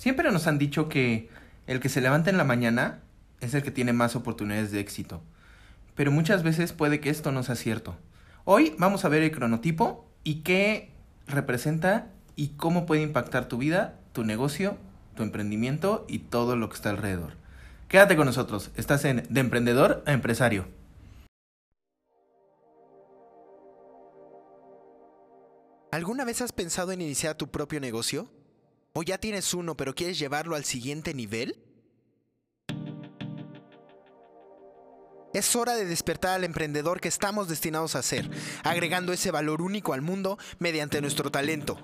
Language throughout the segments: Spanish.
Siempre nos han dicho que el que se levanta en la mañana es el que tiene más oportunidades de éxito. Pero muchas veces puede que esto no sea cierto. Hoy vamos a ver el cronotipo y qué representa y cómo puede impactar tu vida, tu negocio, tu emprendimiento y todo lo que está alrededor. Quédate con nosotros, estás en De Emprendedor a Empresario. ¿Alguna vez has pensado en iniciar tu propio negocio? ¿O ya tienes uno pero quieres llevarlo al siguiente nivel? Es hora de despertar al emprendedor que estamos destinados a ser, agregando ese valor único al mundo mediante nuestro talento.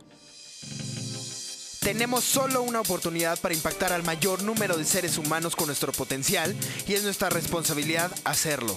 Tenemos solo una oportunidad para impactar al mayor número de seres humanos con nuestro potencial y es nuestra responsabilidad hacerlo.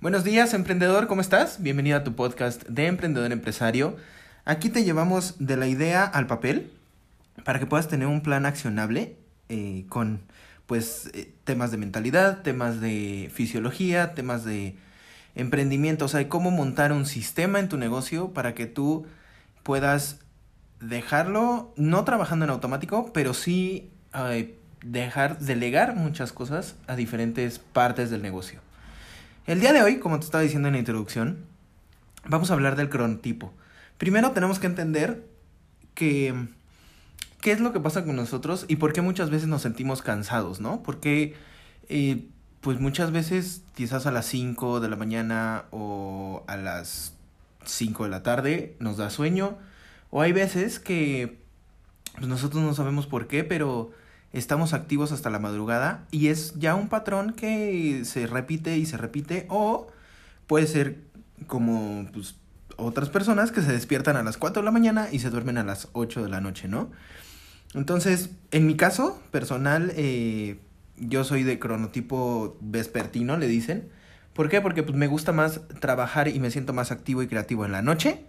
Buenos días, emprendedor, ¿cómo estás? Bienvenido a tu podcast de Emprendedor Empresario. Aquí te llevamos de la idea al papel para que puedas tener un plan accionable eh, con pues eh, temas de mentalidad, temas de fisiología, temas de emprendimiento, o sea, cómo montar un sistema en tu negocio para que tú puedas dejarlo no trabajando en automático, pero sí eh, dejar delegar muchas cosas a diferentes partes del negocio. El día de hoy, como te estaba diciendo en la introducción, vamos a hablar del cronotipo. Primero tenemos que entender que qué es lo que pasa con nosotros y por qué muchas veces nos sentimos cansados, ¿no? Porque eh, pues muchas veces quizás a las 5 de la mañana o a las 5 de la tarde nos da sueño o hay veces que pues nosotros no sabemos por qué, pero estamos activos hasta la madrugada y es ya un patrón que se repite y se repite o puede ser como pues, otras personas que se despiertan a las 4 de la mañana y se duermen a las 8 de la noche, ¿no? Entonces, en mi caso personal, eh, yo soy de cronotipo vespertino, le dicen. ¿Por qué? Porque pues, me gusta más trabajar y me siento más activo y creativo en la noche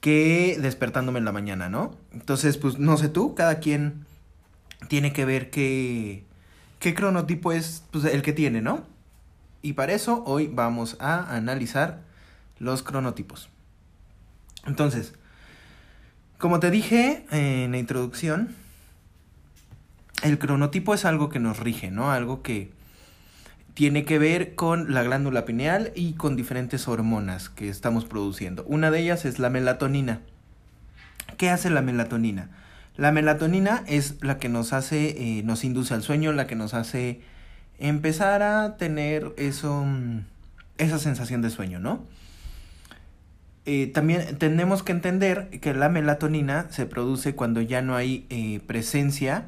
que despertándome en la mañana, ¿no? Entonces, pues no sé tú, cada quien tiene que ver qué, qué cronotipo es pues, el que tiene, ¿no? Y para eso hoy vamos a analizar los cronotipos. Entonces, como te dije en la introducción, el cronotipo es algo que nos rige, ¿no? Algo que tiene que ver con la glándula pineal y con diferentes hormonas que estamos produciendo. Una de ellas es la melatonina. ¿Qué hace la melatonina? La melatonina es la que nos hace, eh, nos induce al sueño, la que nos hace empezar a tener eso, mm, esa sensación de sueño, ¿no? Eh, también tenemos que entender que la melatonina se produce cuando ya no hay eh, presencia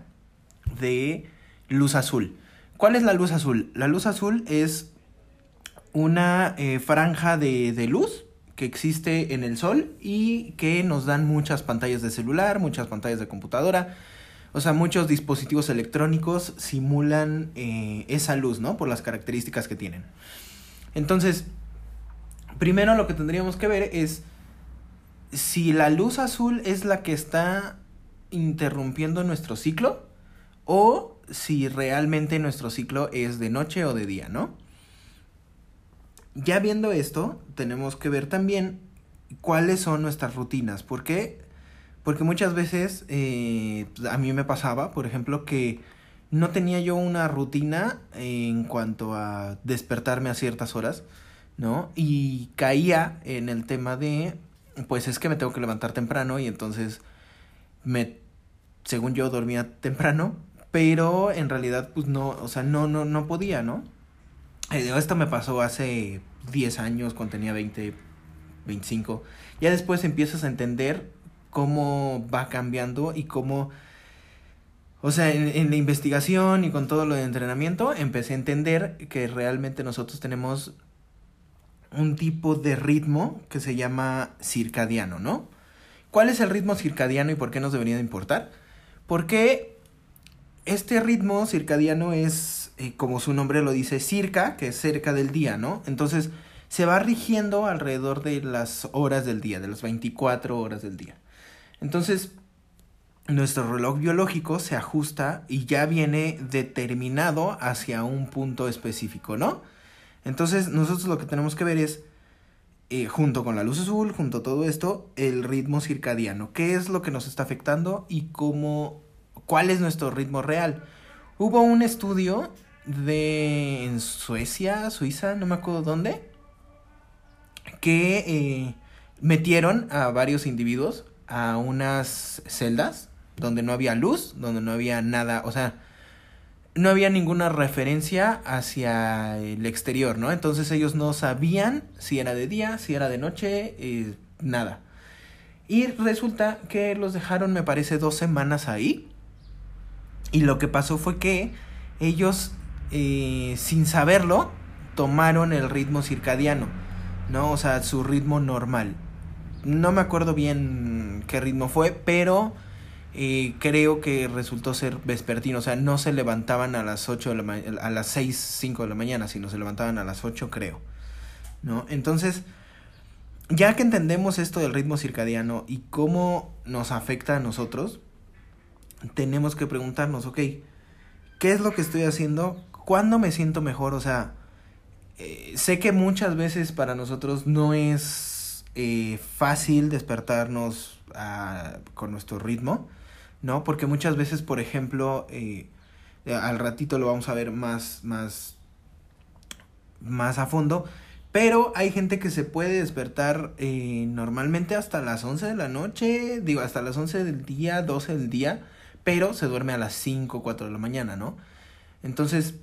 de luz azul. ¿Cuál es la luz azul? La luz azul es una franja de, de luz que existe en el sol y que nos dan muchas pantallas de celular, muchas pantallas de computadora. O sea, muchos dispositivos electrónicos simulan eh, esa luz, ¿no? Por las características que tienen. Entonces, primero lo que tendríamos que ver es si la luz azul es la que está interrumpiendo nuestro ciclo o si realmente nuestro ciclo es de noche o de día, ¿no? Ya viendo esto, tenemos que ver también cuáles son nuestras rutinas. ¿Por qué? Porque muchas veces eh, a mí me pasaba, por ejemplo, que no tenía yo una rutina en cuanto a despertarme a ciertas horas, ¿no? Y caía en el tema de, pues es que me tengo que levantar temprano y entonces me, según yo, dormía temprano, pero en realidad, pues no, o sea, no, no, no podía, ¿no? Esto me pasó hace 10 años, cuando tenía 20, 25. Ya después empiezas a entender cómo va cambiando y cómo... O sea, en, la investigación y con todo lo de entrenamiento, empecé a entender que realmente nosotros tenemos un tipo de ritmo que se llama circadiano, ¿no? ¿Cuál es el ritmo circadiano y por qué nos debería de importar? Porque este ritmo circadiano es, como su nombre lo dice, circa, que es cerca del día, ¿no? Entonces se va rigiendo alrededor de las horas del día, de las 24 horas del día. Entonces, nuestro reloj biológico se ajusta y ya viene determinado hacia un punto específico, ¿no? Entonces, nosotros lo que tenemos que ver es, eh, junto con la luz azul, junto a todo esto, el ritmo circadiano. ¿Qué es lo que nos está afectando y cómo, cuál es nuestro ritmo real? Hubo un estudio de en Suecia, Suiza, no me acuerdo dónde, que eh, metieron a varios individuos a unas celdas donde no había luz, donde no había nada, o sea, no había ninguna referencia hacia el exterior, ¿no? Entonces ellos no sabían si era de día, si era de noche, eh, nada. Y resulta que los dejaron, me parece, dos semanas ahí. Y lo que pasó fue que ellos, eh, sin saberlo, tomaron el ritmo circadiano, ¿no? O sea, su ritmo normal. No me acuerdo bien qué ritmo fue, pero eh, creo que resultó ser vespertino, o sea, no se levantaban a las 8 de la a las 6, 5 de la mañana, sino se levantaban a las 8, creo. ¿No? Entonces, ya que entendemos esto del ritmo circadiano y cómo nos afecta a nosotros, tenemos que preguntarnos, ok, ¿qué es lo que estoy haciendo? ¿Cuándo me siento mejor? O sea, eh, sé que muchas veces para nosotros no es eh, fácil despertarnos ah, con nuestro ritmo, ¿no? Porque muchas veces, por ejemplo, eh, al ratito lo vamos a ver más, más, más a fondo, pero hay gente que se puede despertar normalmente hasta las 11 de la noche, digo, hasta las 11 del día, 12 del día, pero se duerme a las 5, 4 de la mañana, ¿no? Entonces,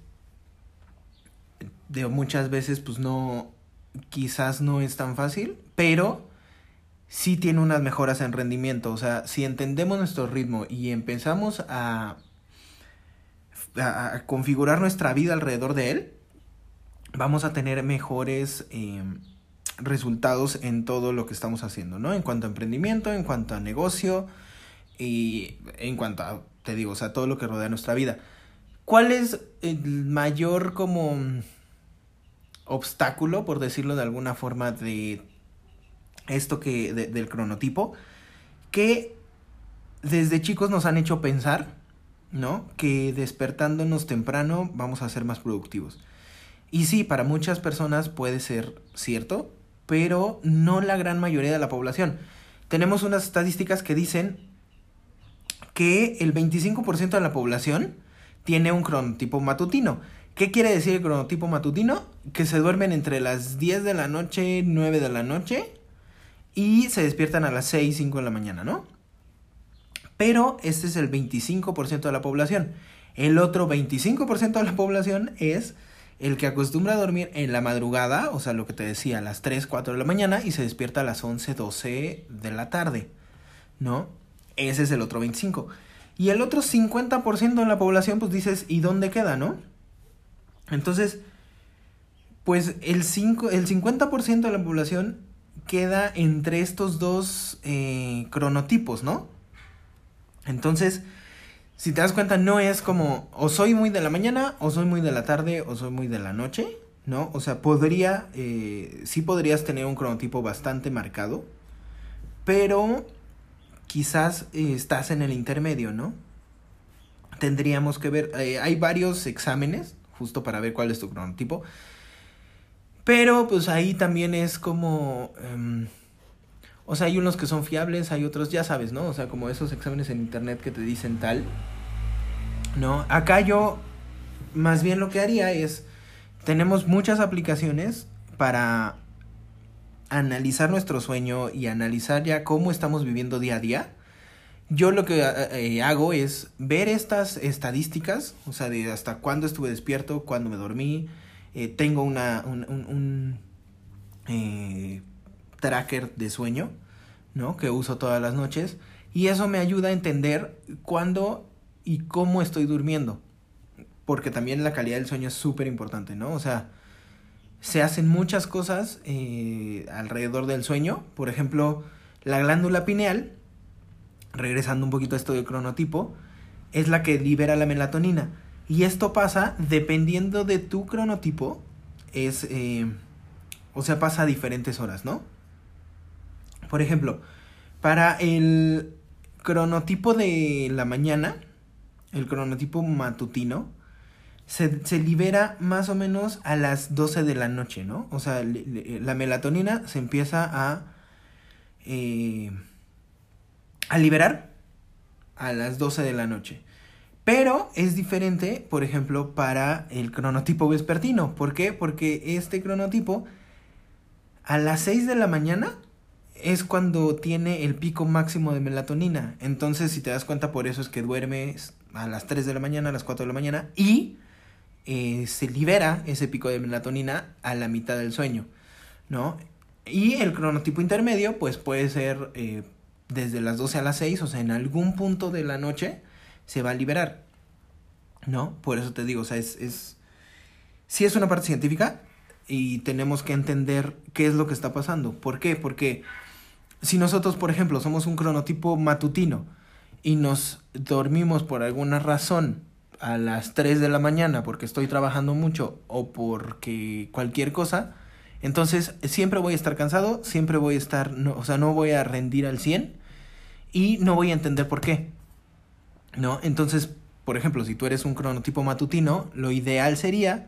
digo, muchas veces pues no, quizás no es tan fácil, pero sí tiene unas mejoras en rendimiento. O sea, si entendemos nuestro ritmo y empezamos a, a, configurar nuestra vida alrededor de él, vamos a tener mejores eh, resultados en todo lo que estamos haciendo, ¿no? En cuanto a emprendimiento, en cuanto a negocio y en cuanto a, te digo, o sea, todo lo que rodea nuestra vida. ¿Cuál es el mayor como obstáculo, por decirlo de alguna forma, de esto que del cronotipo, que desde chicos nos han hecho pensar, ¿no? Que despertándonos temprano vamos a ser más productivos. Y sí, para muchas personas puede ser cierto, pero no la gran mayoría de la población. Tenemos unas estadísticas que dicen que el 25% de la población tiene un cronotipo matutino. ¿Qué quiere decir el cronotipo matutino? Que se duermen entre las 10 de la noche, 9 de la noche y se despiertan a las 6, 5 de la mañana, ¿no? Pero este es el 25% de la población. El otro 25% de la población es el que acostumbra a dormir en la madrugada, o sea, lo que te decía, a las 3, 4 de la mañana y se despierta a las 11, 12 de la tarde, ¿no? Ese es el otro 25. Y el otro 50% de la población, pues dices, ¿y dónde queda, no? Entonces, pues el, 5, el 50% de la población queda entre estos dos eh, cronotipos, ¿no? Entonces, si te das cuenta, no es como o soy muy de la mañana, o soy muy de la tarde, o soy muy de la noche, ¿no? O sea, podría, eh, sí podrías tener un cronotipo bastante marcado, pero quizás eh, estás en el intermedio, ¿no? Tendríamos que ver, hay varios exámenes, justo para ver cuál es tu cronotipo. Pero pues ahí también es como... Em, o sea, hay unos que son fiables, hay otros, ya sabes, ¿no? O sea, como esos exámenes en internet que te dicen tal. ¿No? Acá yo, más bien lo que haría es, tenemos muchas aplicaciones para analizar nuestro sueño y analizar ya cómo estamos viviendo día a día. Yo lo que eh, eh, hago es ver estas estadísticas, o sea, de hasta cuándo estuve despierto, cuándo me dormí, eh, tengo una, un, eh, tracker de sueño, ¿no? Que uso todas las noches. Y eso me ayuda a entender cuándo y cómo estoy durmiendo. Porque también la calidad del sueño es súper importante, ¿no? O sea, se hacen muchas cosas alrededor del sueño. Por ejemplo, la glándula pineal regresando un poquito a esto del cronotipo, es la que libera la melatonina. Y esto pasa dependiendo de tu cronotipo, es, eh, o sea, pasa a diferentes horas, ¿no? Por ejemplo, para el cronotipo de la mañana, el cronotipo matutino, se, se, libera más o menos a las 12 de la noche, ¿no? O sea, la melatonina se empieza a, eh, a liberar a las 12 de la noche. Pero es diferente, por ejemplo, para el cronotipo vespertino. ¿Por qué? Porque este cronotipo a las 6 de la mañana es cuando tiene el pico máximo de melatonina. Entonces, si te das cuenta, por eso es que duermes a las 3 de la mañana, a las 4 de la mañana y eh, se libera ese pico de melatonina a la mitad del sueño, ¿no? Y el cronotipo intermedio, pues puede ser eh, desde las 12 a las 6, o sea, en algún punto de la noche se va a liberar, ¿no? Por eso te digo, o sea, es, es... Sí es una parte científica y tenemos que entender qué es lo que está pasando. ¿Por qué? Porque si nosotros, por ejemplo, somos un cronotipo matutino y nos dormimos por alguna razón a las 3 de la mañana porque estoy trabajando mucho o porque cualquier cosa, entonces siempre voy a estar cansado, siempre voy a estar, no, o sea, no voy a rendir al 100 y no voy a entender por qué. ¿No? Entonces, por ejemplo, si tú eres un cronotipo matutino, lo ideal sería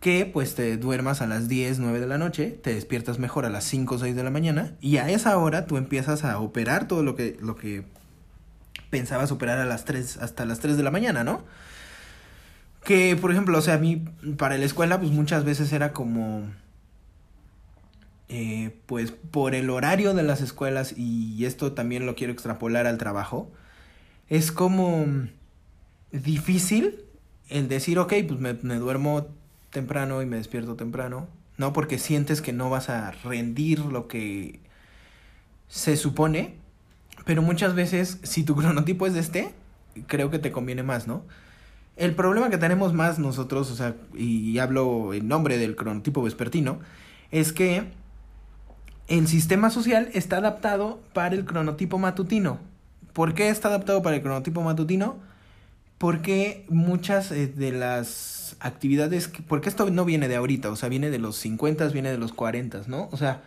que pues te duermas a las 10, 9 de la noche, te despiertas mejor a las 5 o 6 de la mañana y a esa hora tú empiezas a operar todo lo que, lo que pensabas operar a las 3, hasta las 3 de la mañana, ¿no? Que, por ejemplo, o sea, a mí para la escuela pues muchas veces era como... Eh, pues por el horario de las escuelas y esto también lo quiero extrapolar al trabajo, es como difícil el decir, ok, pues me, duermo temprano y me despierto temprano, ¿no? Porque sientes que no vas a rendir lo que se supone, pero muchas veces si tu cronotipo es de este, creo que te conviene más, ¿no? El problema que tenemos más nosotros, o sea, y hablo en nombre del cronotipo vespertino, es que el sistema social está adaptado para el cronotipo matutino. ¿Por qué está adaptado para el cronotipo matutino? Porque muchas eh, de las actividades, porque esto no viene de ahorita, o sea, viene de los 50, viene de los 40, ¿no? O sea,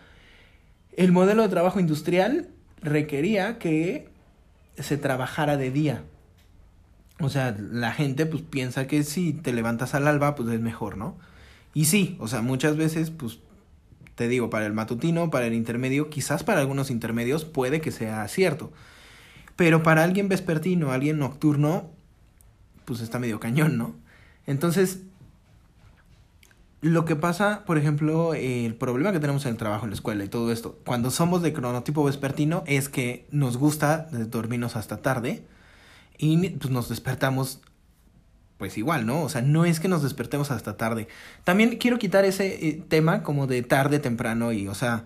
el modelo de trabajo industrial requería que se trabajara de día. O sea, la gente pues piensa que si te levantas al alba, pues es mejor, ¿no? Y sí, o sea, muchas veces, pues, te digo, para el matutino, para el intermedio, quizás para algunos intermedios puede que sea cierto. Pero para alguien vespertino, alguien nocturno, pues está medio cañón, ¿no? Entonces, lo que pasa, por ejemplo, el problema que tenemos en el trabajo, en la escuela y todo esto, cuando somos de cronotipo vespertino, es que nos gusta dormirnos hasta tarde y pues nos despertamos pues igual, ¿no? O sea, no es que nos despertemos hasta tarde. También quiero quitar ese eh, tema como de tarde, temprano y, o sea,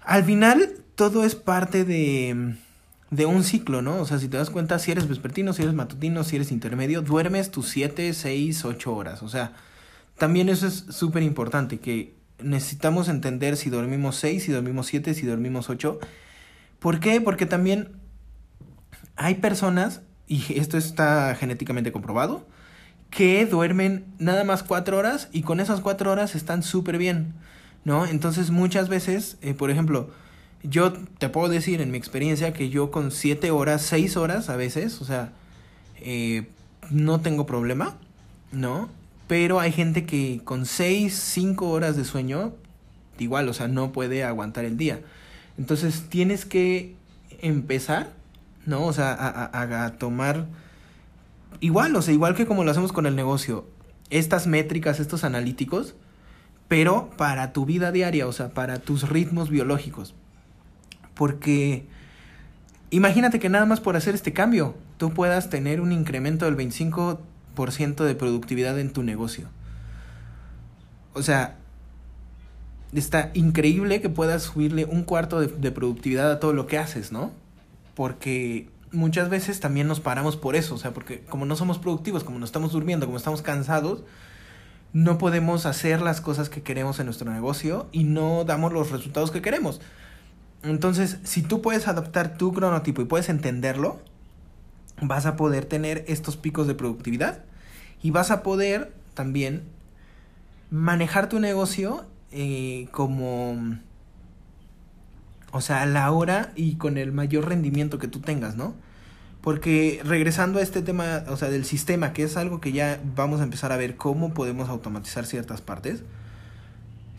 al final todo es parte de de un ciclo, ¿no? O sea, si te das cuenta, si eres vespertino, si eres matutino, si eres intermedio, duermes tus 7, 6, 8 horas. O sea, también eso es súper importante, que necesitamos entender si dormimos 6, si dormimos 7, si dormimos 8. ¿Por qué? Porque también hay personas, y esto está genéticamente comprobado, que duermen nada más 4 horas y con esas 4 horas están súper bien, ¿no? Entonces muchas veces, eh, por ejemplo, yo te puedo decir en mi experiencia que yo con 7 horas, 6 horas a veces, o sea, eh, no tengo problema, ¿no? Pero hay gente que con 6, 5 horas de sueño, igual, o sea, no puede aguantar el día. Entonces tienes que empezar, ¿no? O sea, a, a tomar, igual, o sea, igual que como lo hacemos con el negocio, estas métricas, estos analíticos, pero para tu vida diaria, o sea, para tus ritmos biológicos. Porque imagínate que nada más por hacer este cambio, tú puedas tener un incremento del 25% de productividad en tu negocio. O sea, está increíble que puedas subirle un cuarto de, de, productividad a todo lo que haces, ¿no? Porque muchas veces también nos paramos por eso, o sea, porque como no somos productivos, como no estamos durmiendo, como estamos cansados, no podemos hacer las cosas que queremos en nuestro negocio y no damos los resultados que queremos. Entonces, si tú puedes adaptar tu cronotipo y puedes entenderlo, vas a poder tener estos picos de productividad y vas a poder también manejar tu negocio eh, como, o sea, a la hora y con el mayor rendimiento que tú tengas, ¿no? Porque regresando a este tema, o sea, del sistema, que es algo que ya vamos a empezar a ver cómo podemos automatizar ciertas partes.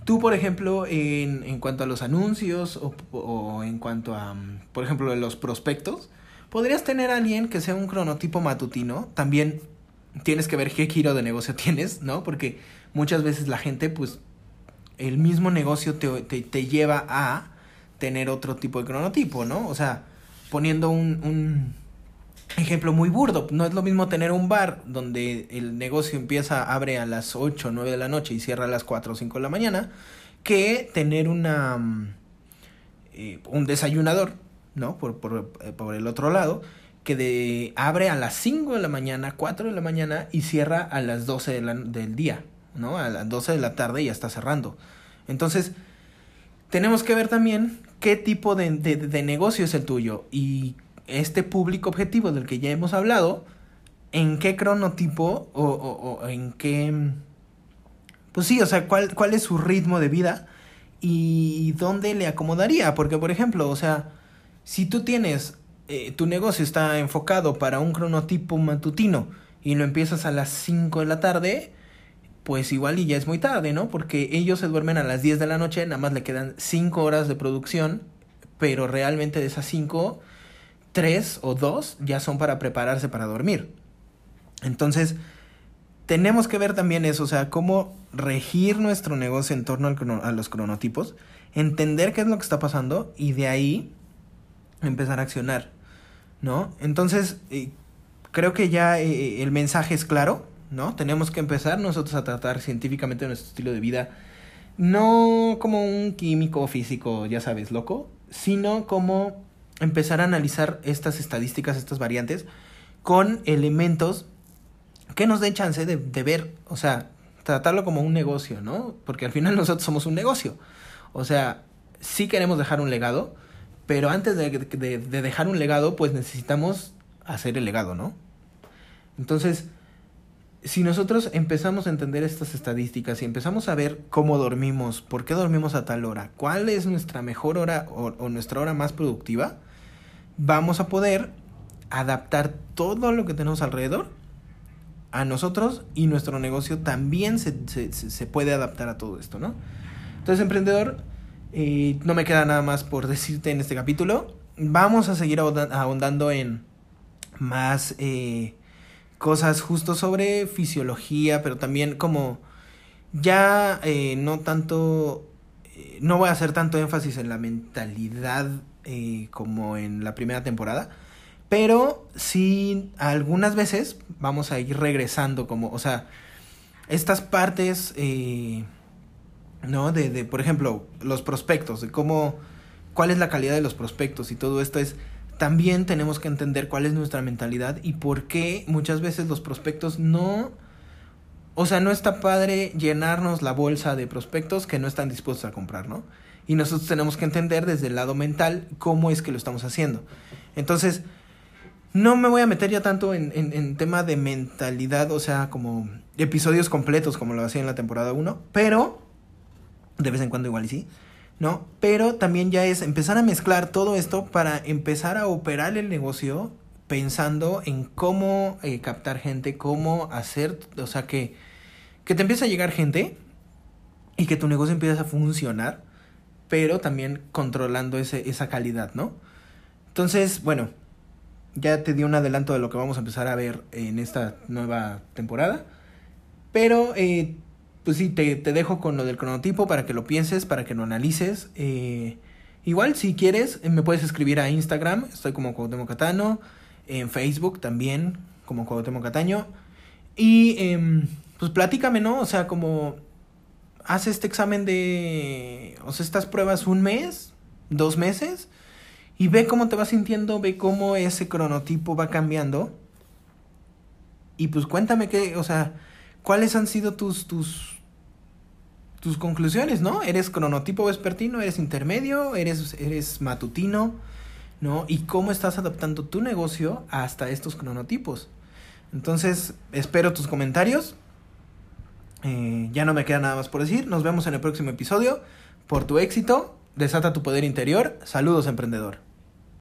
Tú, por ejemplo, en, en cuanto a los anuncios o, en cuanto a, por ejemplo, los prospectos, podrías tener a alguien que sea un cronotipo matutino. También tienes que ver qué giro de negocio tienes, ¿no? Porque muchas veces la gente, pues, el mismo negocio te, te lleva a tener otro tipo de cronotipo, ¿no? O sea, poniendo un, ejemplo muy burdo, no es lo mismo tener un bar donde el negocio empieza, abre a las 8 o 9 de la noche y cierra a las 4 o 5 de la mañana, que tener una eh, un desayunador, ¿no? Por, por, eh, por el otro lado, que de, abre a las 5 de la mañana, 4 de la mañana y cierra a las 12 de la, del día, ¿no? A las 12 de la tarde ya está cerrando. Entonces, tenemos que ver también qué tipo de, de, de negocio es el tuyo y este público objetivo del que ya hemos hablado, en qué cronotipo o, o, en qué... Pues sí, o sea, cuál, cuál es su ritmo de vida y dónde le acomodaría. Porque, por ejemplo, o sea, si tú tienes, eh, tu negocio está enfocado para un cronotipo matutino y lo empiezas a las 5 de la tarde, pues igual y ya es muy tarde, ¿no? Porque ellos se duermen a las 10 de la noche, nada más le quedan 5 horas de producción, pero realmente de esas 5 tres o dos ya son para prepararse para dormir. Entonces, tenemos que ver también eso, o sea, cómo regir nuestro negocio en torno al a los cronotipos, entender qué es lo que está pasando y de ahí empezar a accionar, ¿no? Entonces, eh, creo que ya eh, el mensaje es claro, ¿no? Tenemos que empezar nosotros a tratar científicamente nuestro estilo de vida, no como un químico físico, ya sabes, loco, sino como empezar a analizar estas estadísticas, estas variantes, con elementos que nos den chance de, de, ver, o sea, tratarlo como un negocio, ¿no? Porque al final nosotros somos un negocio. O sea, sí queremos dejar un legado, pero antes de, de, de dejar un legado, pues necesitamos hacer el legado, ¿no? Entonces, si nosotros empezamos a entender estas estadísticas y empezamos a ver cómo dormimos, por qué dormimos a tal hora, cuál es nuestra mejor hora o, nuestra hora más productiva, vamos a poder adaptar todo lo que tenemos alrededor a nosotros y nuestro negocio también se puede adaptar a todo esto, ¿no? Entonces, emprendedor, eh, no me queda nada más por decirte en este capítulo. Vamos a seguir ahondando en más eh, cosas justo sobre fisiología, pero también como ya eh, no tanto, eh, no voy a hacer tanto énfasis en la mentalidad eh, como en la primera temporada. Pero sí, algunas veces vamos a ir regresando como, o sea, estas partes, eh, ¿no? De, de, por ejemplo, los prospectos, de cómo, cuál es la calidad de los prospectos y todo esto es, también tenemos que entender cuál es nuestra mentalidad y por qué muchas veces los prospectos no, o sea, no está padre llenarnos la bolsa de prospectos que no están dispuestos a comprar, ¿no? Y nosotros tenemos que entender desde el lado mental cómo es que lo estamos haciendo. Entonces, no me voy a meter ya tanto en, en, tema de mentalidad, o sea, como episodios completos como lo hacía en la temporada 1, pero de vez en cuando igual y sí, ¿no? Pero también ya es empezar a mezclar todo esto para empezar a operar el negocio pensando en cómo eh, captar gente, cómo hacer, o sea, que, que te empiece a llegar gente y que tu negocio empiece a funcionar pero también controlando ese, esa calidad, ¿no? Entonces, bueno, ya te di un adelanto de lo que vamos a empezar a ver en esta nueva temporada, pero eh, pues sí, te, te, dejo con lo del cronotipo para que lo pienses, para que lo analices. Eh, igual, si quieres, me puedes escribir a Instagram, estoy como Cuauhtémoc Catano, en Facebook también, como Cuauhtémoc Cataño, y eh, pues platícame, ¿no? O sea, como haz este examen de, o sea, estas pruebas un mes, dos meses, y ve cómo te vas sintiendo, ve cómo ese cronotipo va cambiando. Y pues cuéntame qué, o sea, cuáles han sido tus, tus, tus conclusiones, ¿no? ¿Eres cronotipo vespertino? ¿Eres intermedio? ¿Eres, eres matutino? ¿No? ¿Y cómo estás adaptando tu negocio hasta estos cronotipos? Entonces, espero tus comentarios. Eh, ya no me queda nada más por decir. Nos vemos en el próximo episodio. Por tu éxito, desata tu poder interior. Saludos, emprendedor.